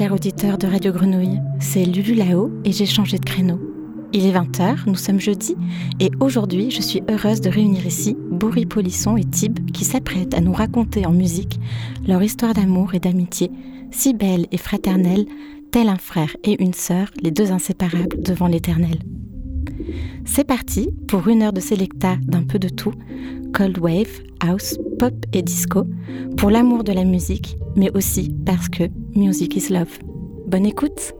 Bonsoir, chers auditeurs de Radio Grenouille. C'est Lulu Lao et j'ai changé de créneau. Il est 20h, nous sommes jeudi, et aujourd'hui, je suis heureuse de réunir ici Boris Polisson et Tib qui s'apprêtent à nous raconter en musique leur histoire d'amour et d'amitié, si belle et fraternelle, tel un frère et une sœur, les deux inséparables devant l'éternel. C'est parti pour une heure de sélecta d'un peu de tout, cold wave, house, pop et disco, pour l'amour de la musique, mais aussi parce que music is love. Bonne écoute!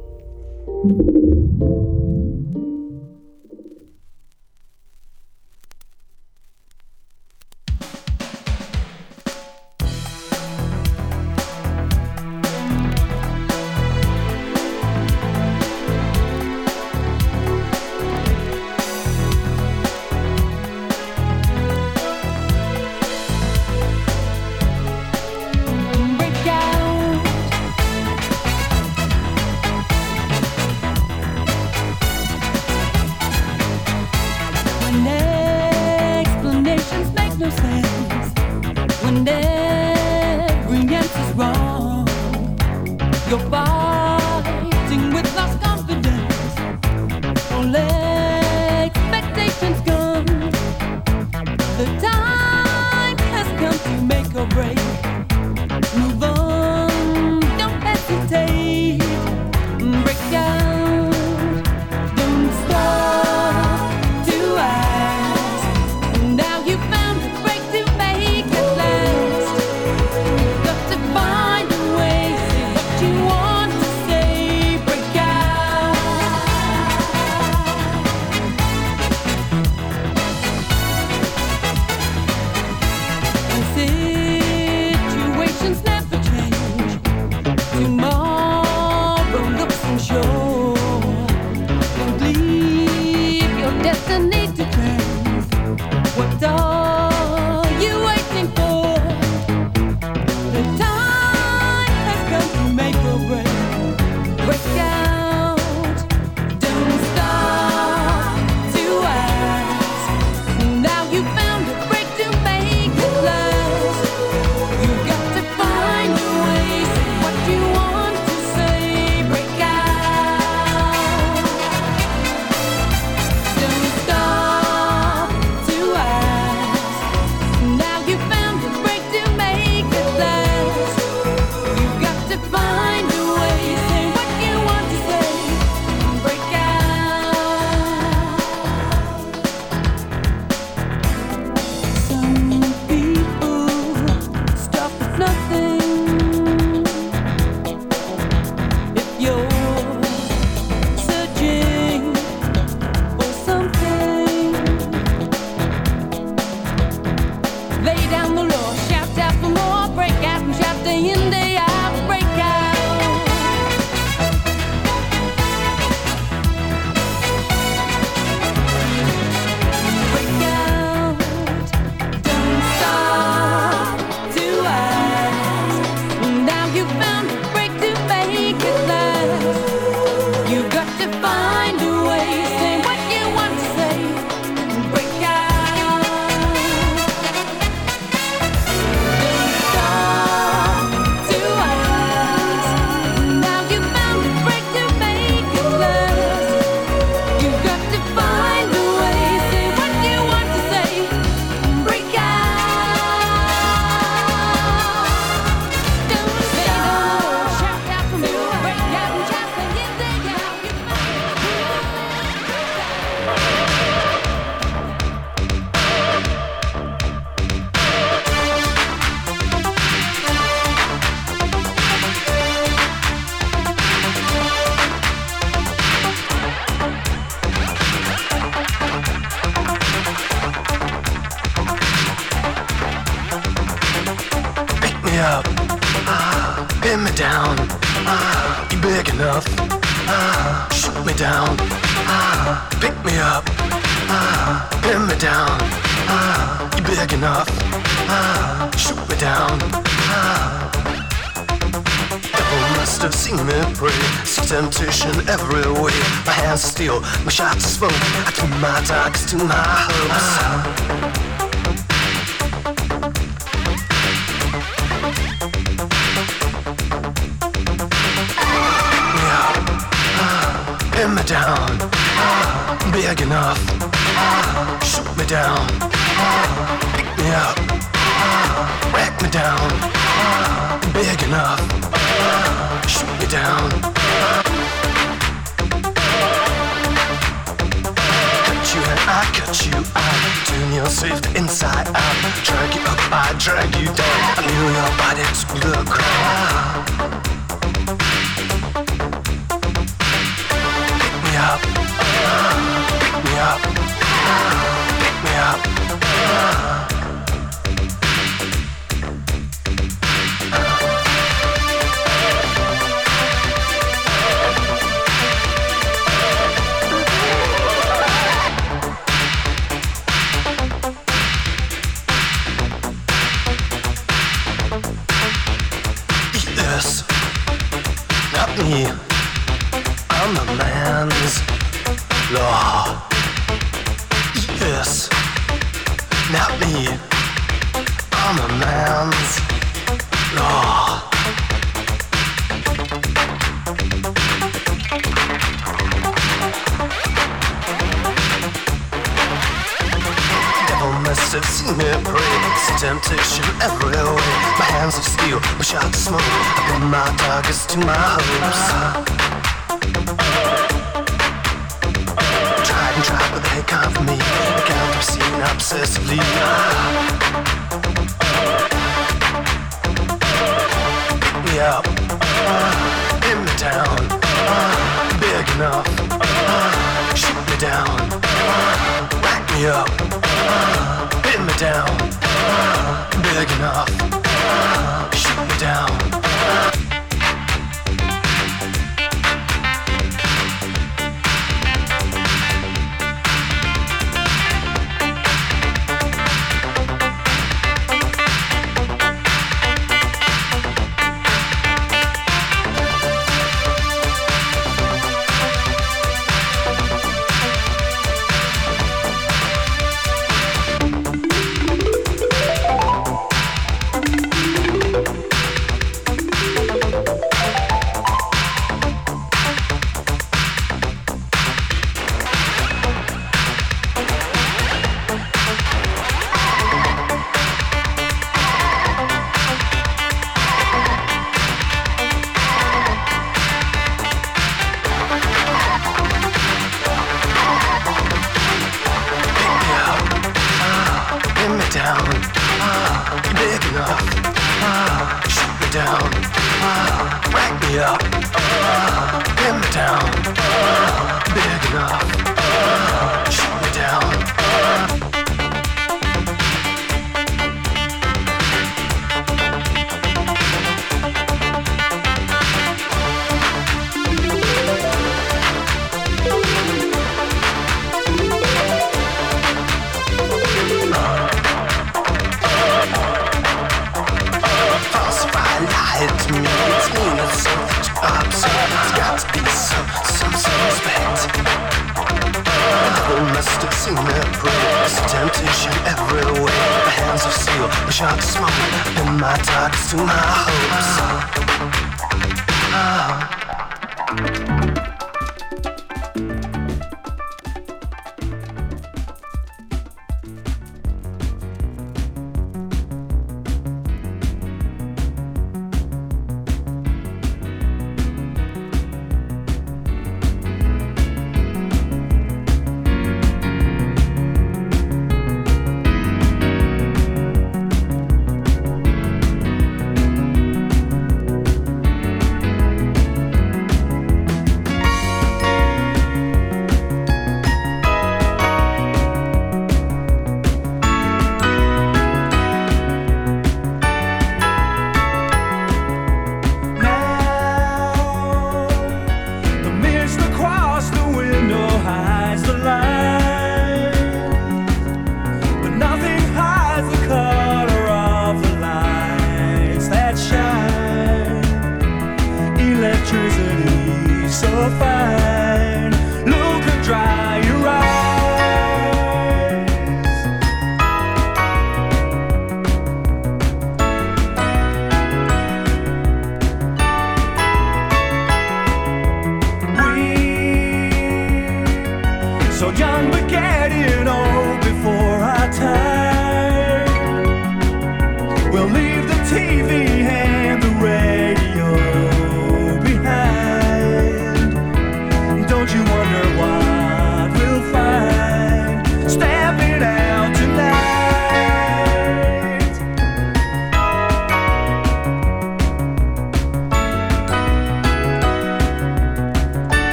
down. Cut you and I cut you out. Turn yourself inside out. Drag you up, I drag you down. I knew your body to the ground. Me up. Pick me up. Pick me up. Pick me up.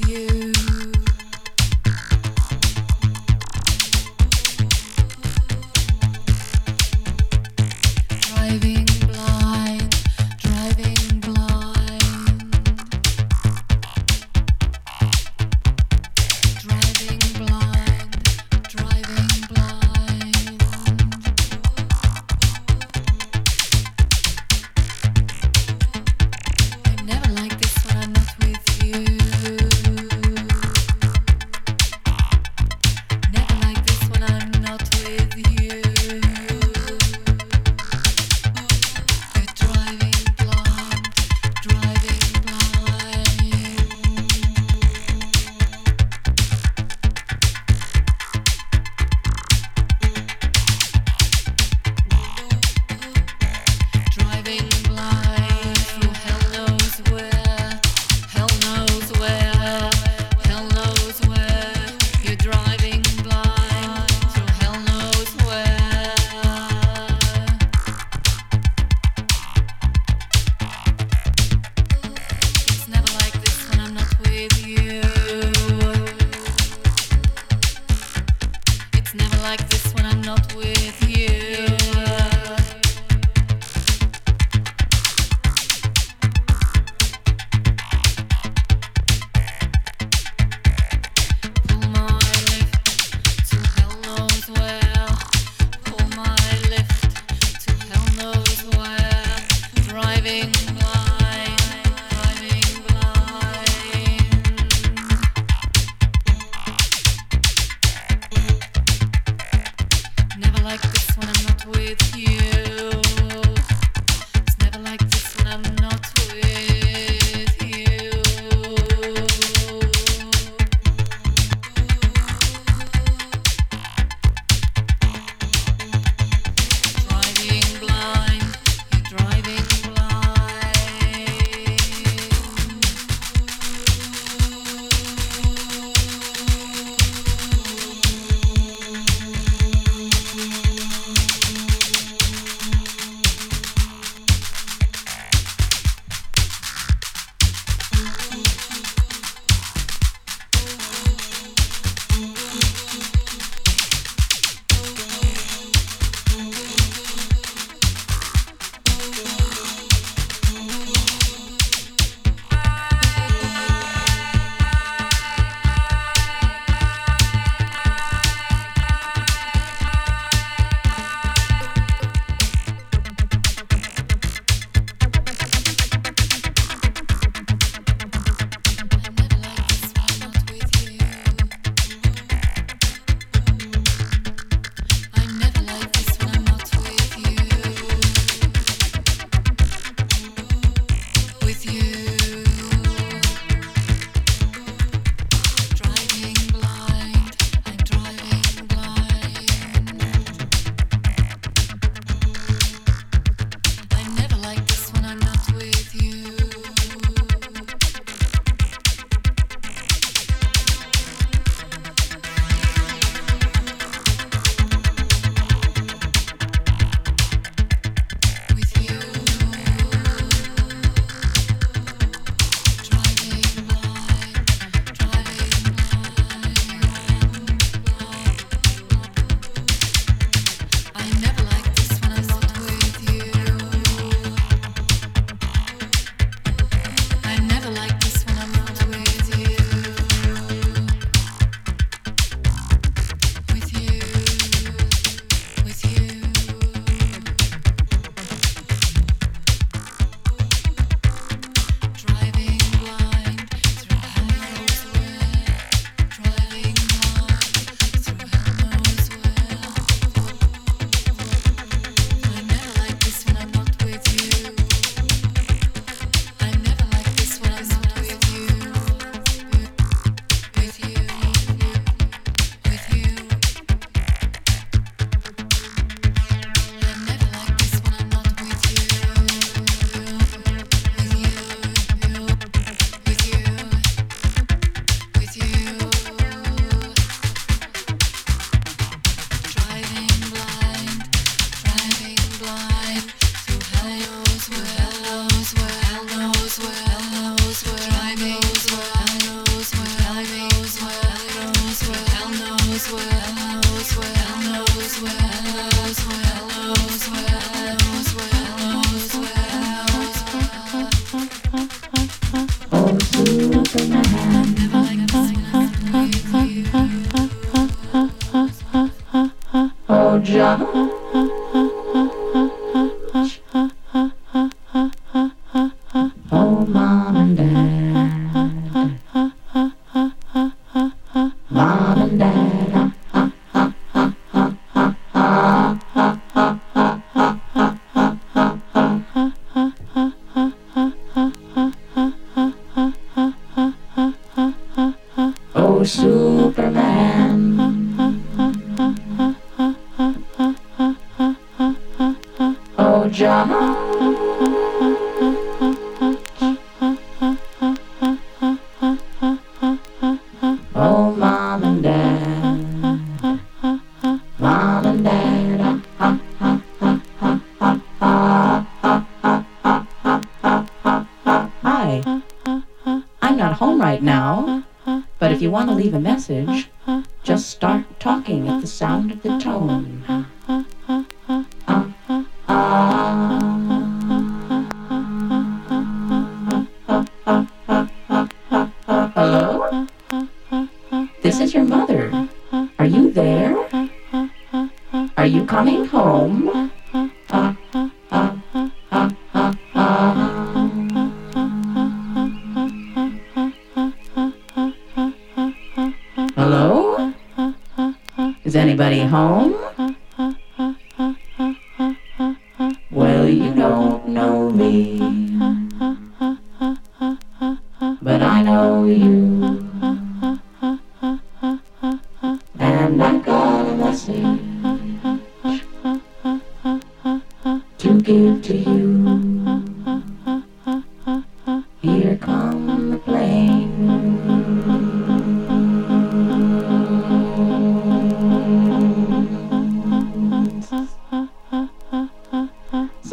With you. like this when I'm not with you.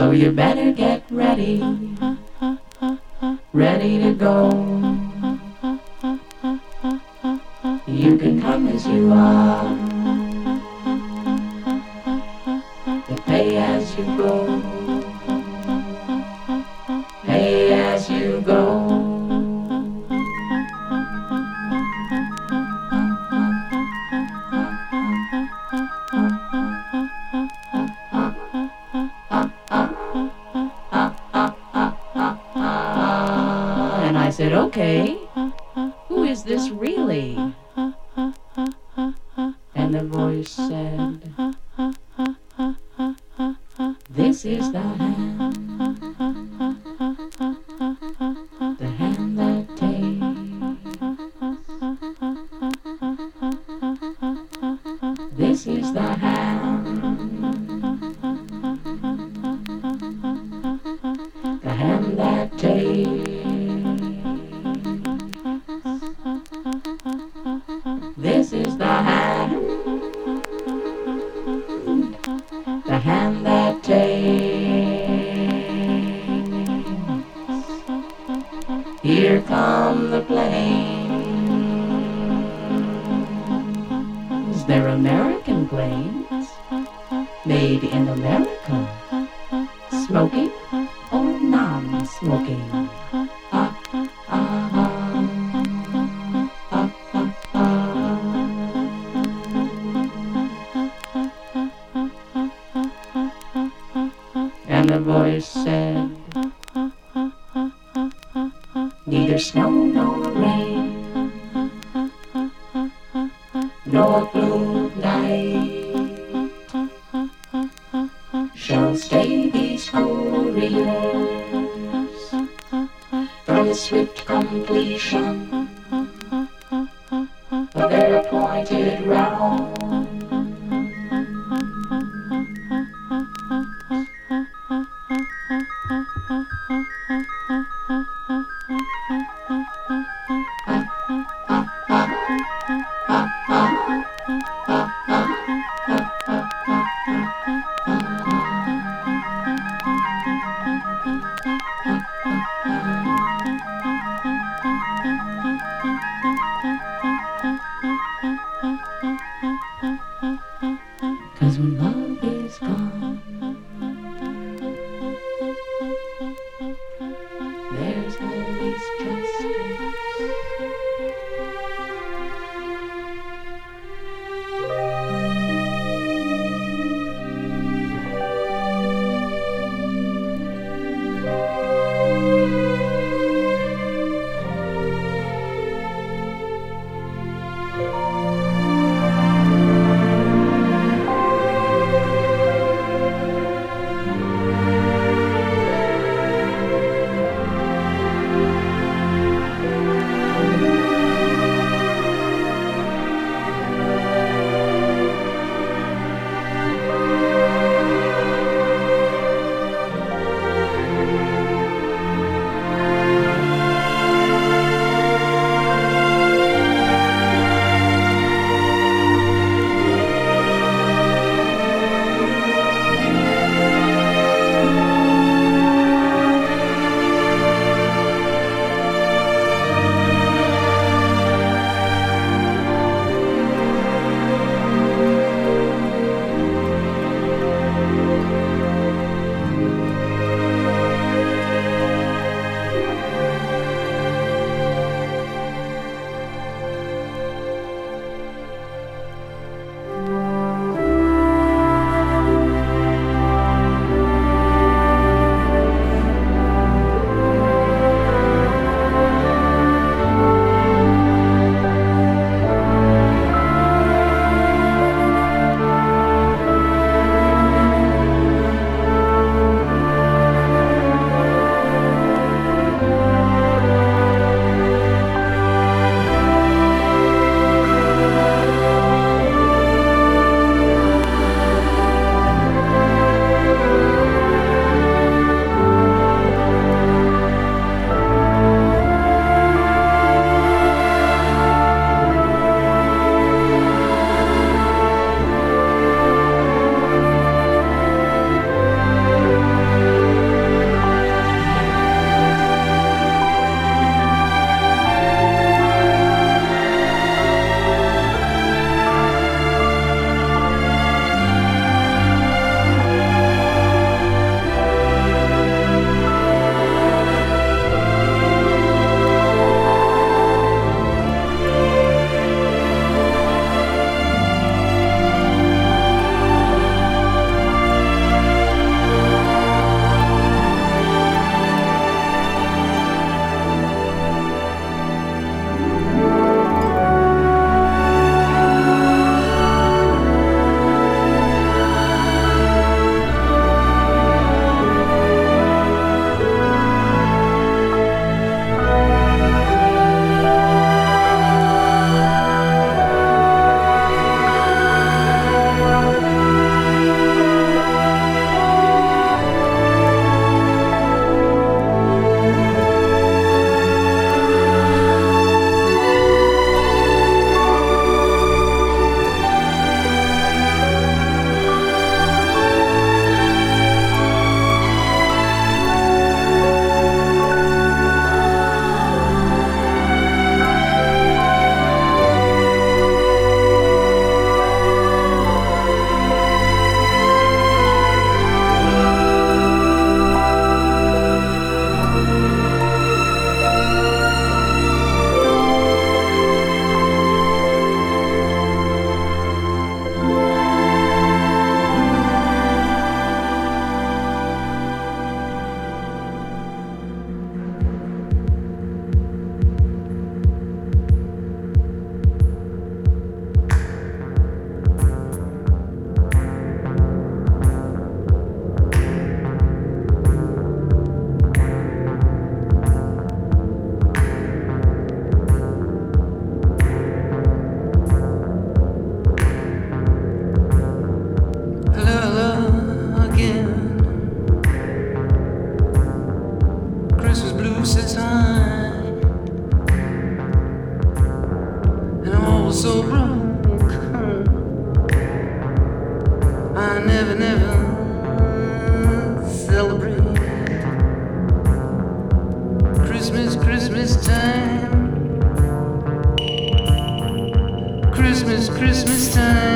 So you better get ready. Ready to go. You can come as you are. No. never, never celebrate Christmas, Christmas time. Christmas, Christmas time.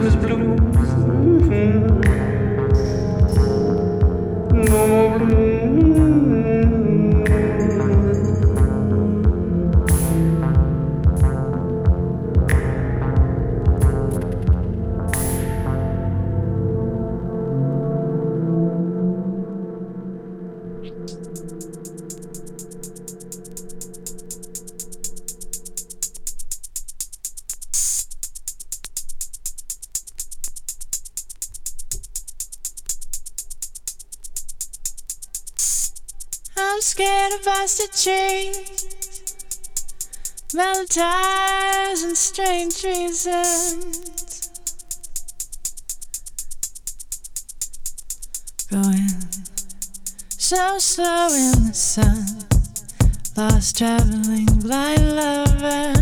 To Valentines and strange reasons. Going so slow in the sun, lost traveling blind lover,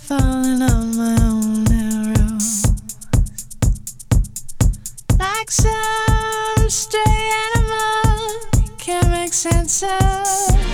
falling on my own arrow. Like some stray animal, can't make sense of.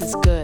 It's gotta be